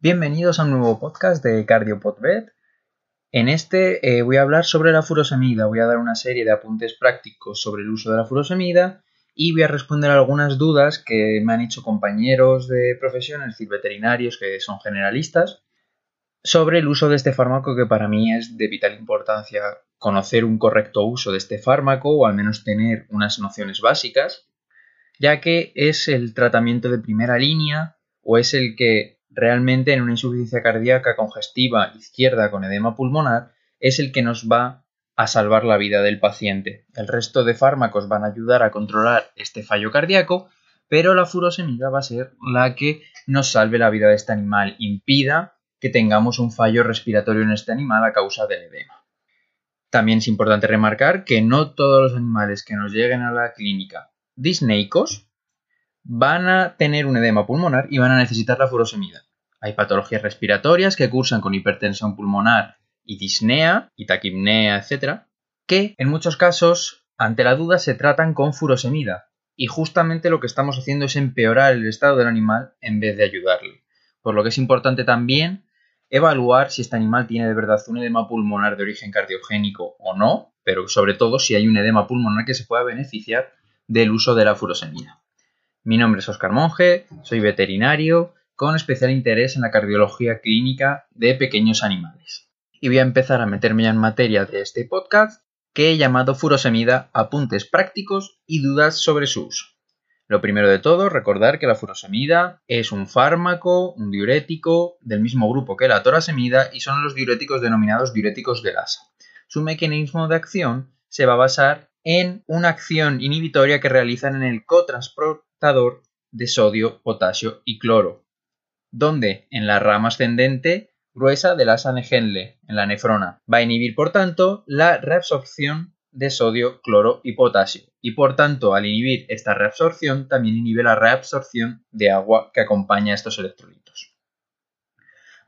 Bienvenidos a un nuevo podcast de CardioPodvet. En este eh, voy a hablar sobre la furosemida, voy a dar una serie de apuntes prácticos sobre el uso de la furosemida y voy a responder algunas dudas que me han hecho compañeros de profesión, es decir, veterinarios que son generalistas, sobre el uso de este fármaco que para mí es de vital importancia conocer un correcto uso de este fármaco o al menos tener unas nociones básicas, ya que es el tratamiento de primera línea o es el que realmente en una insuficiencia cardíaca congestiva izquierda con edema pulmonar es el que nos va a salvar la vida del paciente. El resto de fármacos van a ayudar a controlar este fallo cardíaco, pero la furosemida va a ser la que nos salve la vida de este animal, impida que tengamos un fallo respiratorio en este animal a causa del edema. También es importante remarcar que no todos los animales que nos lleguen a la clínica disneicos van a tener un edema pulmonar y van a necesitar la furosemida. Hay patologías respiratorias que cursan con hipertensión pulmonar y disnea y taquipnea, etc., que en muchos casos, ante la duda, se tratan con furosemida. Y justamente lo que estamos haciendo es empeorar el estado del animal en vez de ayudarle. Por lo que es importante también evaluar si este animal tiene de verdad un edema pulmonar de origen cardiogénico o no, pero sobre todo si hay un edema pulmonar que se pueda beneficiar del uso de la furosemida. Mi nombre es Oscar Monge, soy veterinario con especial interés en la cardiología clínica de pequeños animales. Y voy a empezar a meterme ya en materia de este podcast que he llamado Furosemida Apuntes prácticos y dudas sobre su uso. Lo primero de todo, recordar que la furosemida es un fármaco, un diurético del mismo grupo que la torasemida y son los diuréticos denominados diuréticos de Lassa. Su mecanismo de acción se va a basar en una acción inhibitoria que realizan en el cotransporte de sodio, potasio y cloro, donde en la rama ascendente gruesa del asa Henle, en la nefrona. Va a inhibir, por tanto, la reabsorción de sodio, cloro y potasio. Y por tanto, al inhibir esta reabsorción, también inhibe la reabsorción de agua que acompaña a estos electrolitos.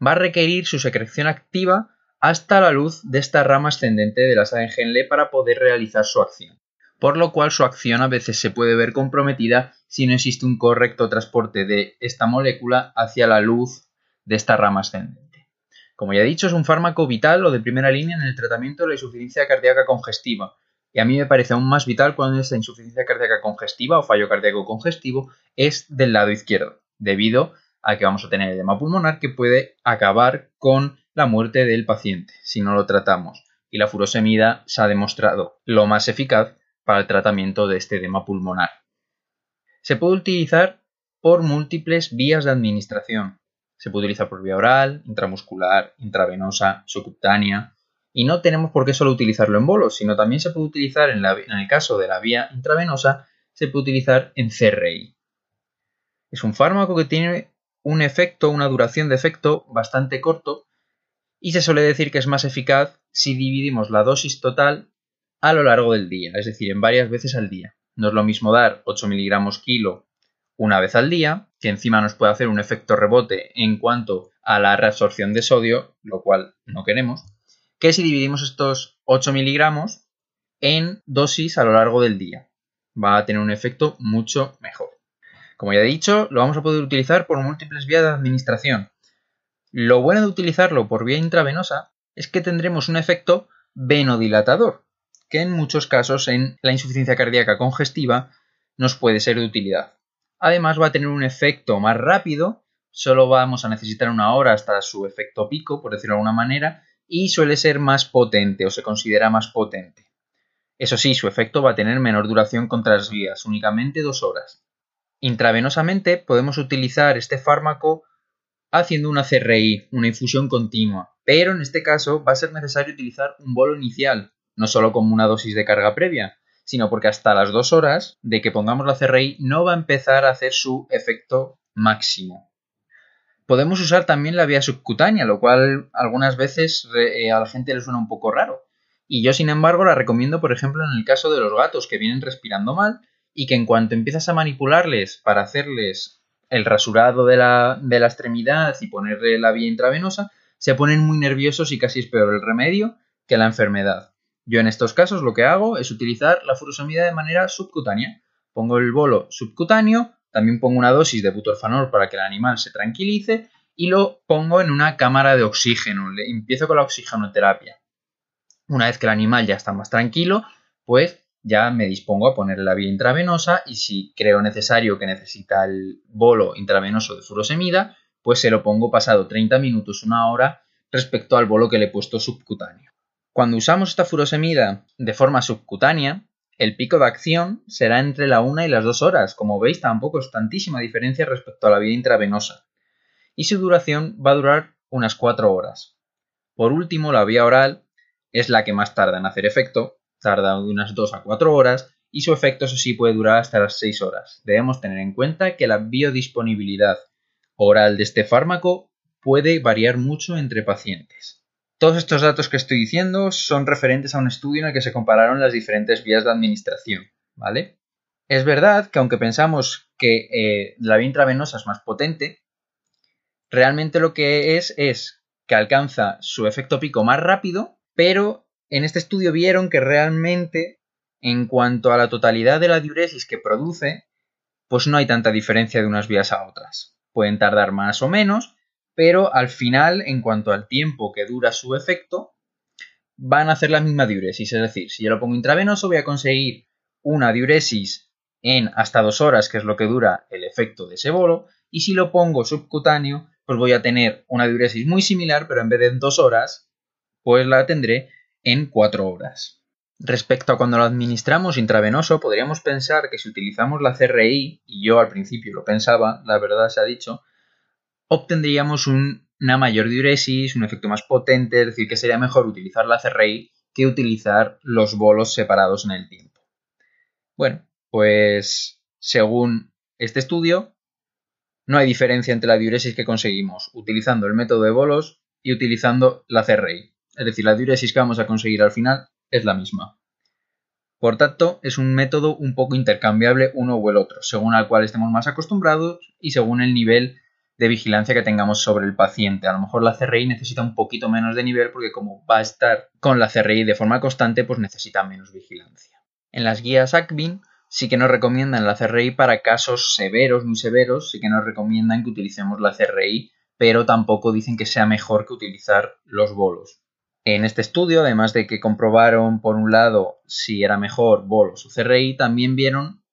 Va a requerir su secreción activa hasta la luz de esta rama ascendente del asa Henle para poder realizar su acción por lo cual su acción a veces se puede ver comprometida si no existe un correcto transporte de esta molécula hacia la luz de esta rama ascendente. Como ya he dicho, es un fármaco vital o de primera línea en el tratamiento de la insuficiencia cardíaca congestiva, y a mí me parece aún más vital cuando esta insuficiencia cardíaca congestiva o fallo cardíaco congestivo es del lado izquierdo, debido a que vamos a tener edema pulmonar que puede acabar con la muerte del paciente si no lo tratamos. Y la furosemida se ha demostrado lo más eficaz para el tratamiento de este edema pulmonar. Se puede utilizar por múltiples vías de administración. Se puede utilizar por vía oral, intramuscular, intravenosa, subcutánea. Y no tenemos por qué solo utilizarlo en bolos, sino también se puede utilizar en, en el caso de la vía intravenosa, se puede utilizar en CRI. Es un fármaco que tiene un efecto, una duración de efecto bastante corto y se suele decir que es más eficaz si dividimos la dosis total a lo largo del día, es decir, en varias veces al día. No es lo mismo dar 8 miligramos kilo una vez al día, que encima nos puede hacer un efecto rebote en cuanto a la reabsorción de sodio, lo cual no queremos, que si dividimos estos 8 miligramos en dosis a lo largo del día. Va a tener un efecto mucho mejor. Como ya he dicho, lo vamos a poder utilizar por múltiples vías de administración. Lo bueno de utilizarlo por vía intravenosa es que tendremos un efecto venodilatador, que en muchos casos en la insuficiencia cardíaca congestiva nos puede ser de utilidad. Además va a tener un efecto más rápido, solo vamos a necesitar una hora hasta su efecto pico, por decirlo de alguna manera, y suele ser más potente o se considera más potente. Eso sí, su efecto va a tener menor duración contra las vías, únicamente dos horas. Intravenosamente podemos utilizar este fármaco haciendo una CRI, una infusión continua, pero en este caso va a ser necesario utilizar un bolo inicial, no solo como una dosis de carga previa, sino porque hasta las dos horas de que pongamos la CRI no va a empezar a hacer su efecto máximo. Podemos usar también la vía subcutánea, lo cual algunas veces eh, a la gente le suena un poco raro. Y yo, sin embargo, la recomiendo, por ejemplo, en el caso de los gatos que vienen respirando mal y que en cuanto empiezas a manipularles para hacerles el rasurado de la, extremidad y ponerle la vía intravenosa, se ponen muy nerviosos y casi es peor el remedio que la enfermedad. Yo en estos casos lo que hago es utilizar la furosemida de manera subcutánea. Pongo el bolo subcutáneo, también pongo una dosis de butorfanol para que el animal se tranquilice y lo pongo en una cámara de oxígeno. Le empiezo con la oxigenoterapia. Una vez que el animal ya está más tranquilo, pues ya me dispongo a poner la vía intravenosa y si creo necesario que necesita el bolo intravenoso de furosemida, pues se lo pongo pasado 30 minutos, una hora respecto al bolo que le he puesto subcutáneo. Cuando usamos esta furosemida de forma subcutánea, el pico de acción será entre la 1 y las 2 horas. Como veis, tampoco es tantísima diferencia respecto a la vía intravenosa. Y su duración va a durar unas 4 horas. Por último, la vía oral es la que más tarda en hacer efecto, tarda unas 2 a 4 horas y su efecto eso sí puede durar hasta las 6 horas. Debemos tener en cuenta que la biodisponibilidad oral de este fármaco puede variar mucho entre pacientes. Todos estos datos que estoy diciendo son referentes a un estudio en el que se compararon las diferentes vías de administración, ¿vale? Es verdad que aunque pensamos que eh, la vía intravenosa es más potente, realmente lo que es es que alcanza su efecto pico más rápido, pero en este estudio vieron que realmente en cuanto a la totalidad de la diuresis que produce, pues no hay tanta diferencia de unas vías a otras. Pueden tardar más o menos, pero al final, en cuanto al tiempo que dura su efecto, van a hacer la misma diuresis. Es decir, si yo lo pongo intravenoso, voy a conseguir una diuresis en hasta dos horas, que es lo que dura el efecto de ese bolo, y si lo pongo subcutáneo, pues voy a tener una diuresis muy similar, pero en vez de en dos horas, pues la tendré en cuatro horas. Respecto a cuando lo administramos intravenoso, podríamos pensar que si utilizamos la CRI, y yo al principio lo pensaba, la verdad se ha dicho, obtendríamos una mayor diuresis, un efecto más potente, es decir, que sería mejor utilizar la CRI que utilizar los bolos separados en el tiempo. Bueno, pues según este estudio, no hay diferencia entre la diuresis que conseguimos utilizando el método de bolos y utilizando la CRI. Es decir, la diuresis que vamos a conseguir al final es la misma. Por tanto, es un método un poco intercambiable uno o el otro, según al cual estemos más acostumbrados y según el nivel de vigilancia que tengamos sobre el paciente. A lo mejor la CRI necesita un poquito menos de nivel porque como va a estar con la CRI de forma constante, pues necesita menos vigilancia. En las guías ACBIN sí que nos recomiendan la CRI para casos severos, muy severos, sí que nos recomiendan que utilicemos la CRI, pero tampoco dicen que sea mejor que utilizar los bolos. En este estudio, además de que comprobaron por un lado si era mejor bolos o CRI, también vieron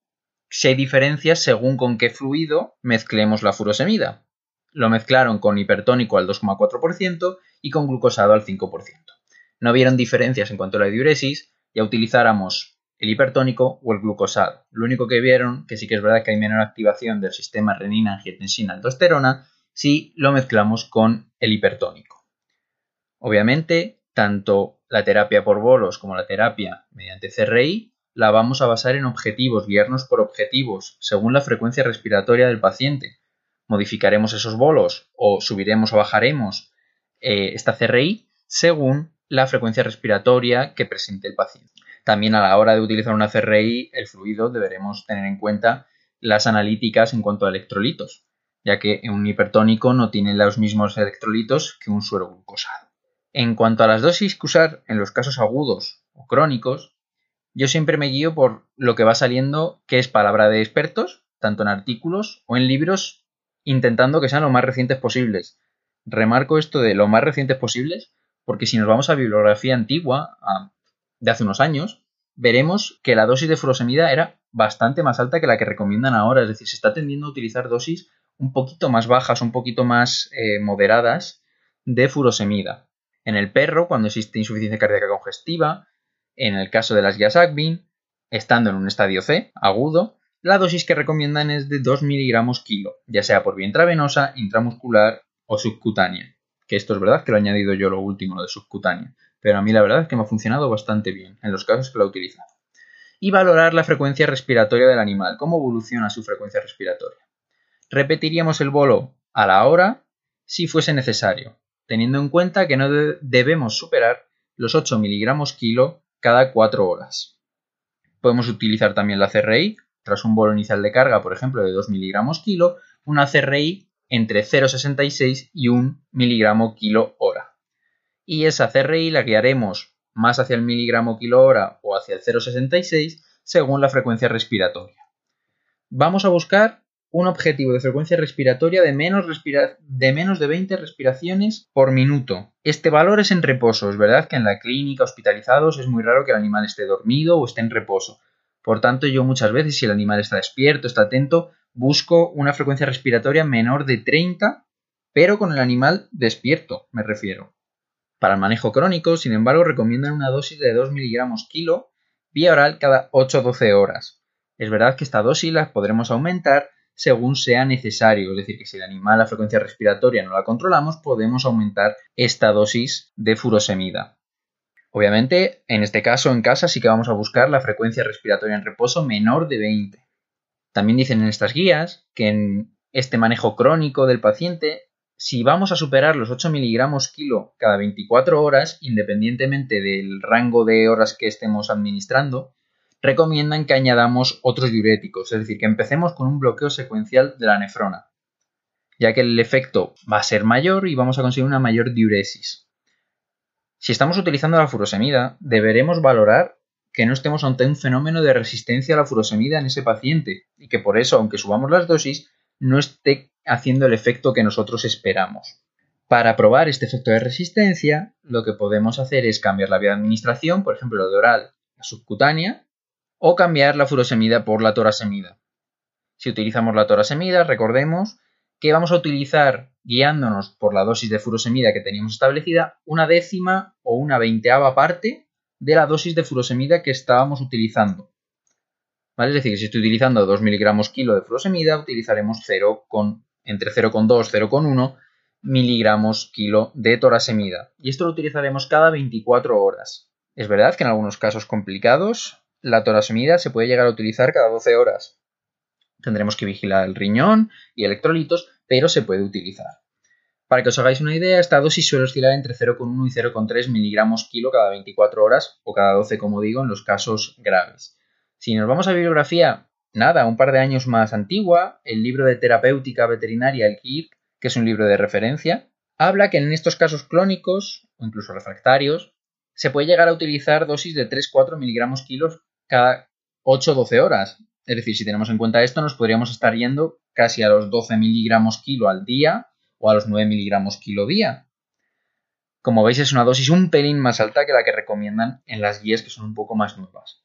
si hay diferencias según con qué fluido mezclemos la furosemida. Lo mezclaron con hipertónico al 2,4% y con glucosado al 5%. No vieron diferencias en cuanto a la diuresis, ya utilizáramos el hipertónico o el glucosado. Lo único que vieron, que sí que es verdad que hay menor activación del sistema renina, angiotensina, aldosterona, si lo mezclamos con el hipertónico. Obviamente, tanto la terapia por bolos como la terapia mediante CRI la vamos a basar en objetivos, guiarnos por objetivos, según la frecuencia respiratoria del paciente, modificaremos esos bolos o subiremos o bajaremos eh, esta CRI según la frecuencia respiratoria que presente el paciente. También a la hora de utilizar una CRI, el fluido deberemos tener en cuenta las analíticas en cuanto a electrolitos, ya que un hipertónico no tiene los mismos electrolitos que un suero glucosado. En cuanto a las dosis que usar en los casos agudos o crónicos, yo siempre me guío por lo que va saliendo, que es palabra de expertos, tanto en artículos o en libros intentando que sean lo más recientes posibles. Remarco esto de lo más recientes posibles porque si nos vamos a bibliografía antigua, de hace unos años, veremos que la dosis de furosemida era bastante más alta que la que recomiendan ahora. Es decir, se está tendiendo a utilizar dosis un poquito más bajas, un poquito más eh, moderadas de furosemida. En el perro, cuando existe insuficiencia cardíaca congestiva, en el caso de las guías ACBIN, estando en un estadio C, agudo, la dosis que recomiendan es de 2 miligramos kilo, ya sea por vía intravenosa, intramuscular o subcutánea. Que esto es verdad que lo he añadido yo lo último, lo de subcutánea. Pero a mí la verdad es que me ha funcionado bastante bien en los casos que lo he utilizado. Y valorar la frecuencia respiratoria del animal, cómo evoluciona su frecuencia respiratoria. Repetiríamos el bolo a la hora si fuese necesario, teniendo en cuenta que no debemos superar los 8 miligramos kilo cada 4 horas. Podemos utilizar también la CRI tras un bolo inicial de carga, por ejemplo, de 2 miligramos kilo, una CRI entre 0,66 y 1 miligramo kilo hora. Y esa CRI la guiaremos más hacia el miligramo kilo hora o hacia el 0,66 según la frecuencia respiratoria. Vamos a buscar un objetivo de frecuencia respiratoria de menos, de menos de 20 respiraciones por minuto. Este valor es en reposo. Es verdad que en la clínica, hospitalizados, es muy raro que el animal esté dormido o esté en reposo. Por tanto, yo muchas veces, si el animal está despierto, está atento, busco una frecuencia respiratoria menor de 30, pero con el animal despierto, me refiero. Para el manejo crónico, sin embargo, recomiendan una dosis de 2 miligramos kilo vía oral cada 8-12 horas. Es verdad que esta dosis la podremos aumentar según sea necesario. Es decir, que si el animal la frecuencia respiratoria no la controlamos, podemos aumentar esta dosis de furosemida. Obviamente, en este caso en casa sí que vamos a buscar la frecuencia respiratoria en reposo menor de 20. También dicen en estas guías que en este manejo crónico del paciente, si vamos a superar los 8 miligramos kilo cada 24 horas, independientemente del rango de horas que estemos administrando, recomiendan que añadamos otros diuréticos, es decir, que empecemos con un bloqueo secuencial de la nefrona, ya que el efecto va a ser mayor y vamos a conseguir una mayor diuresis. Si estamos utilizando la furosemida, deberemos valorar que no estemos ante un fenómeno de resistencia a la furosemida en ese paciente y que por eso, aunque subamos las dosis, no esté haciendo el efecto que nosotros esperamos. Para probar este efecto de resistencia, lo que podemos hacer es cambiar la vía de administración, por ejemplo, de oral a subcutánea, o cambiar la furosemida por la torasemida. Si utilizamos la torasemida, recordemos que vamos a utilizar, guiándonos por la dosis de furosemida que teníamos establecida, una décima o una veinteava parte de la dosis de furosemida que estábamos utilizando. ¿Vale? Es decir, si estoy utilizando 2 miligramos kilo de furosemida, utilizaremos 0 con, entre 0,2 y 0,1 miligramos kilo de torasemida. Y esto lo utilizaremos cada 24 horas. Es verdad que en algunos casos complicados la torasemida se puede llegar a utilizar cada 12 horas. Tendremos que vigilar el riñón y electrolitos, pero se puede utilizar. Para que os hagáis una idea, esta dosis suele oscilar entre 0,1 y 0,3 miligramos kilo cada 24 horas o cada 12, como digo, en los casos graves. Si nos vamos a bibliografía, nada, un par de años más antigua, el libro de terapéutica veterinaria, el KIRK, que es un libro de referencia, habla que en estos casos clónicos o incluso refractarios se puede llegar a utilizar dosis de 3-4 miligramos kilos cada 8-12 horas. Es decir, si tenemos en cuenta esto, nos podríamos estar yendo casi a los 12 miligramos kilo al día o a los 9 miligramos kilo día. Como veis, es una dosis un pelín más alta que la que recomiendan en las guías que son un poco más nuevas.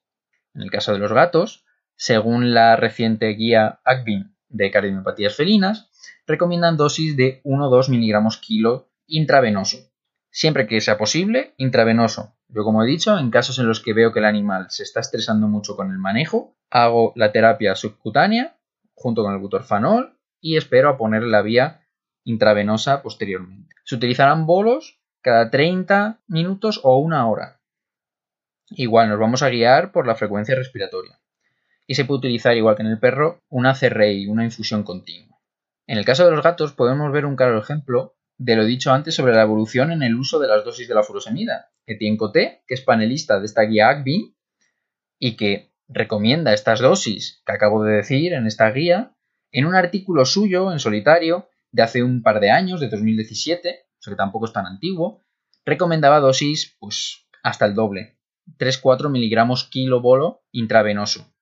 En el caso de los gatos, según la reciente guía ACBIN de cardiomiopatías felinas, recomiendan dosis de 1-2 miligramos kilo intravenoso siempre que sea posible, intravenoso. Yo, como he dicho, en casos en los que veo que el animal se está estresando mucho con el manejo, hago la terapia subcutánea junto con el butorfanol y espero a poner la vía intravenosa posteriormente. Se utilizarán bolos cada 30 minutos o una hora. Igual nos vamos a guiar por la frecuencia respiratoria. Y se puede utilizar, igual que en el perro, una CRI, una infusión continua. En el caso de los gatos podemos ver un claro ejemplo de lo dicho antes sobre la evolución en el uso de las dosis de la furosemida. Etienne Coté, que es panelista de esta guía ACBIN y que recomienda estas dosis que acabo de decir en esta guía, en un artículo suyo en solitario de hace un par de años, de 2017, o sea que tampoco es tan antiguo, recomendaba dosis pues hasta el doble, 3-4 miligramos kilo bolo intravenoso,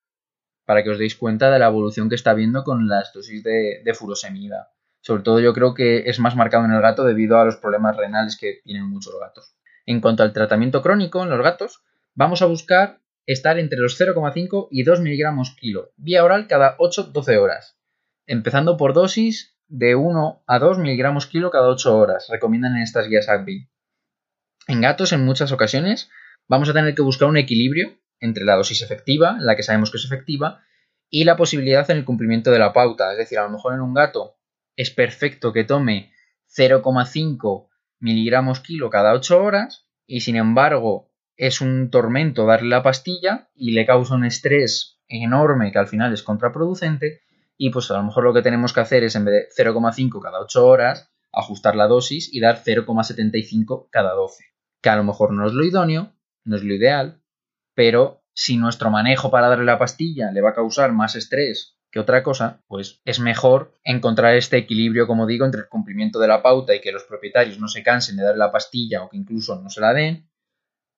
para que os deis cuenta de la evolución que está habiendo con las dosis de furosemida. Sobre todo yo creo que es más marcado en el gato debido a los problemas renales que tienen muchos gatos. En cuanto al tratamiento crónico en los gatos, vamos a buscar estar entre los 0,5 y 2 miligramos kilo, vía oral cada 8-12 horas, empezando por dosis de 1 a 2 miligramos kilo cada 8 horas, recomiendan en estas guías ACBI. En gatos, en muchas ocasiones, vamos a tener que buscar un equilibrio entre la dosis efectiva, la que sabemos que es efectiva, y la posibilidad en el cumplimiento de la pauta. Es decir, a lo mejor en un gato es perfecto que tome 0,5 miligramos kilo cada 8 horas y sin embargo es un tormento darle la pastilla y le causa un estrés enorme que al final es contraproducente y pues a lo mejor lo que tenemos que hacer es en vez de 0,5 cada 8 horas ajustar la dosis y dar 0,75 cada 12 que a lo mejor no es lo idóneo, no es lo ideal pero si nuestro manejo para darle la pastilla le va a causar más estrés que otra cosa, pues es mejor encontrar este equilibrio, como digo, entre el cumplimiento de la pauta y que los propietarios no se cansen de dar la pastilla o que incluso no se la den,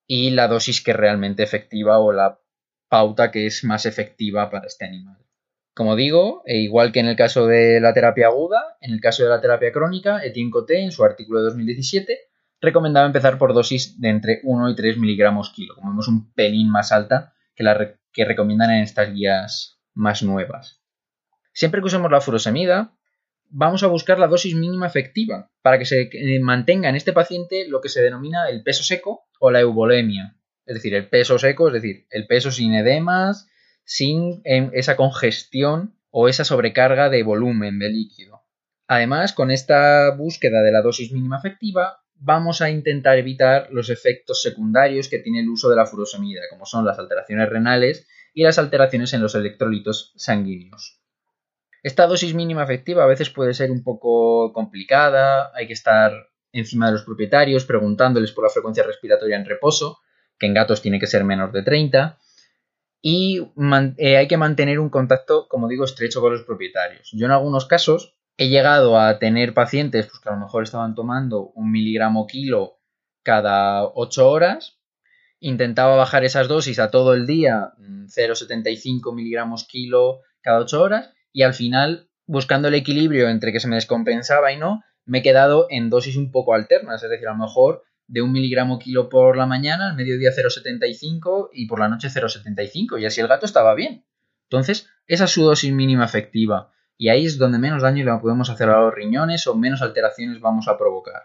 y la dosis que es realmente efectiva o la pauta que es más efectiva para este animal. Como digo, e igual que en el caso de la terapia aguda, en el caso de la terapia crónica, Etienne Coté, en su artículo de 2017, recomendaba empezar por dosis de entre 1 y 3 miligramos kilo, como vemos un pelín más alta que la que recomiendan en estas guías más nuevas. Siempre que usemos la furosemida, vamos a buscar la dosis mínima efectiva para que se eh, mantenga en este paciente lo que se denomina el peso seco o la eubolemia. Es decir, el peso seco, es decir, el peso sin edemas, sin em, esa congestión o esa sobrecarga de volumen de líquido. Además, con esta búsqueda de la dosis mínima efectiva, vamos a intentar evitar los efectos secundarios que tiene el uso de la furosemida, como son las alteraciones renales y las alteraciones en los electrolitos sanguíneos. Esta dosis mínima efectiva a veces puede ser un poco complicada, hay que estar encima de los propietarios preguntándoles por la frecuencia respiratoria en reposo, que en gatos tiene que ser menor de 30, y eh, hay que mantener un contacto, como digo, estrecho con los propietarios. Yo en algunos casos he llegado a tener pacientes pues, que a lo mejor estaban tomando un miligramo kilo cada 8 horas. Intentaba bajar esas dosis a todo el día, 0,75 mm, miligramos kilo cada 8 horas, y al final, buscando el equilibrio entre que se me descompensaba y no, me he quedado en dosis un poco alternas, es decir, a lo mejor de un miligramo kilo por la mañana, al mediodía 0,75 y por la noche 0,75 y así el gato estaba bien. Entonces, esa es su dosis mínima efectiva y ahí es donde menos daño le podemos hacer a los riñones o menos alteraciones vamos a provocar.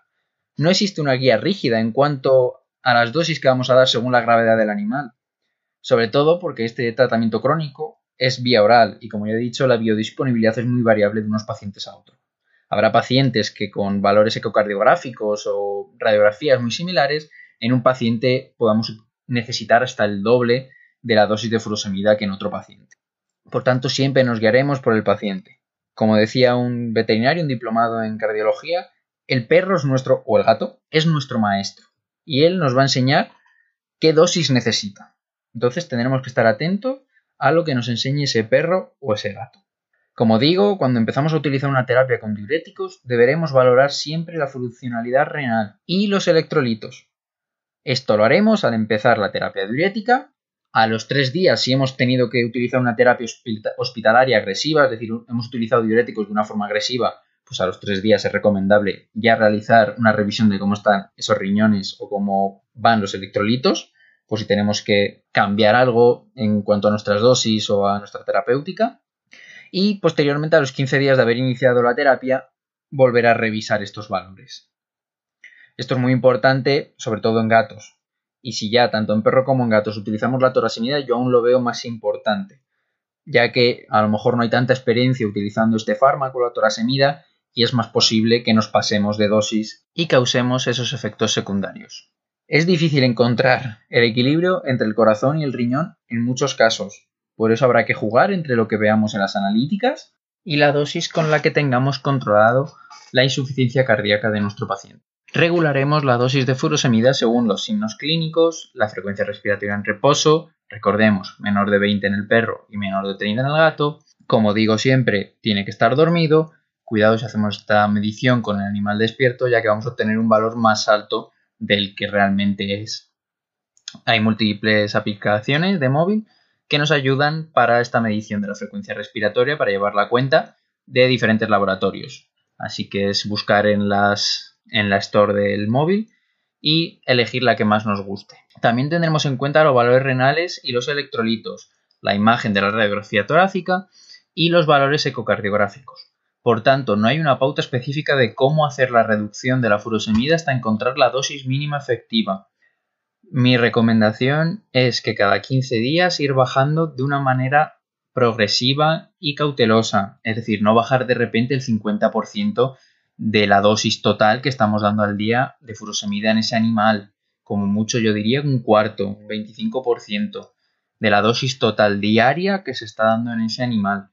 No existe una guía rígida en cuanto a las dosis que vamos a dar según la gravedad del animal, sobre todo porque este tratamiento crónico es vía oral y como ya he dicho la biodisponibilidad es muy variable de unos pacientes a otros. Habrá pacientes que con valores ecocardiográficos o radiografías muy similares, en un paciente podamos necesitar hasta el doble de la dosis de furosemida que en otro paciente. Por tanto, siempre nos guiaremos por el paciente. Como decía un veterinario, un diplomado en cardiología, el perro es nuestro, o el gato, es nuestro maestro. Y él nos va a enseñar qué dosis necesita. Entonces tendremos que estar atentos a lo que nos enseñe ese perro o ese gato. Como digo, cuando empezamos a utilizar una terapia con diuréticos, deberemos valorar siempre la funcionalidad renal y los electrolitos. Esto lo haremos al empezar la terapia diurética. A los tres días, si hemos tenido que utilizar una terapia hospitalaria agresiva, es decir, hemos utilizado diuréticos de una forma agresiva, pues a los tres días es recomendable ya realizar una revisión de cómo están esos riñones o cómo van los electrolitos, por si tenemos que cambiar algo en cuanto a nuestras dosis o a nuestra terapéutica y posteriormente a los 15 días de haber iniciado la terapia volver a revisar estos valores. Esto es muy importante, sobre todo en gatos. Y si ya tanto en perro como en gatos utilizamos la torasimida, yo aún lo veo más importante, ya que a lo mejor no hay tanta experiencia utilizando este fármaco, la torasemida, y es más posible que nos pasemos de dosis y causemos esos efectos secundarios. Es difícil encontrar el equilibrio entre el corazón y el riñón en muchos casos, por eso habrá que jugar entre lo que veamos en las analíticas y la dosis con la que tengamos controlado la insuficiencia cardíaca de nuestro paciente. Regularemos la dosis de furosemida según los signos clínicos, la frecuencia respiratoria en reposo, recordemos, menor de 20 en el perro y menor de 30 en el gato. Como digo siempre, tiene que estar dormido. Cuidado si hacemos esta medición con el animal despierto, ya que vamos a obtener un valor más alto del que realmente es. Hay múltiples aplicaciones de móvil que nos ayudan para esta medición de la frecuencia respiratoria, para llevar la cuenta de diferentes laboratorios. Así que es buscar en, las, en la store del móvil y elegir la que más nos guste. También tendremos en cuenta los valores renales y los electrolitos, la imagen de la radiografía torácica y los valores ecocardiográficos. Por tanto, no hay una pauta específica de cómo hacer la reducción de la furosemida hasta encontrar la dosis mínima efectiva, mi recomendación es que cada 15 días ir bajando de una manera progresiva y cautelosa, es decir, no bajar de repente el 50% de la dosis total que estamos dando al día de furosemida en ese animal, como mucho yo diría un cuarto, un 25% de la dosis total diaria que se está dando en ese animal.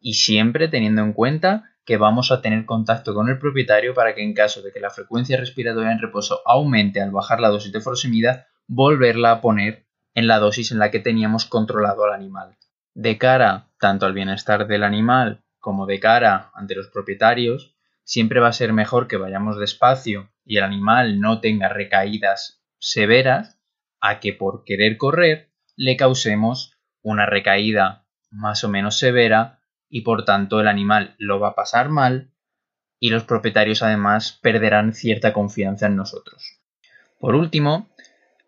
Y siempre teniendo en cuenta que vamos a tener contacto con el propietario para que en caso de que la frecuencia respiratoria en reposo aumente al bajar la dosis de furosemida, volverla a poner en la dosis en la que teníamos controlado al animal. De cara tanto al bienestar del animal como de cara ante los propietarios, siempre va a ser mejor que vayamos despacio y el animal no tenga recaídas severas a que por querer correr le causemos una recaída más o menos severa y por tanto el animal lo va a pasar mal y los propietarios además perderán cierta confianza en nosotros. Por último,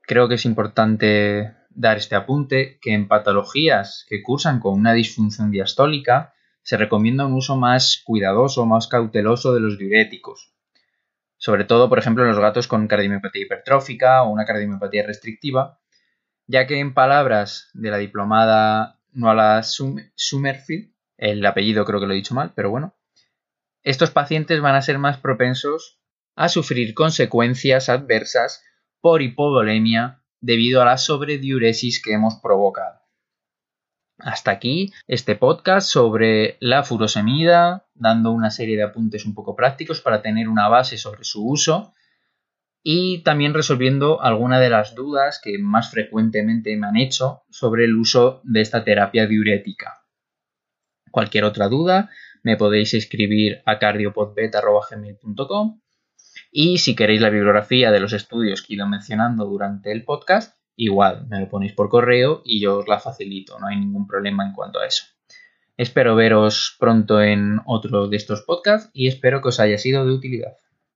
creo que es importante dar este apunte que en patologías que cursan con una disfunción diastólica se recomienda un uso más cuidadoso, más cauteloso de los diuréticos. Sobre todo, por ejemplo, en los gatos con cardiomiopatía hipertrófica o una cardiomiopatía restrictiva, ya que en palabras de la diplomada Noala Summerfield, el apellido creo que lo he dicho mal, pero bueno, estos pacientes van a ser más propensos a sufrir consecuencias adversas por hipovolemia debido a la sobrediuresis que hemos provocado. Hasta aquí este podcast sobre la furosemida, dando una serie de apuntes un poco prácticos para tener una base sobre su uso y también resolviendo algunas de las dudas que más frecuentemente me han hecho sobre el uso de esta terapia diurética. Cualquier otra duda me podéis escribir a cardiopodbet.com y si queréis la bibliografía de los estudios que he ido mencionando durante el podcast, igual me lo ponéis por correo y yo os la facilito, no hay ningún problema en cuanto a eso. Espero veros pronto en otro de estos podcasts y espero que os haya sido de utilidad.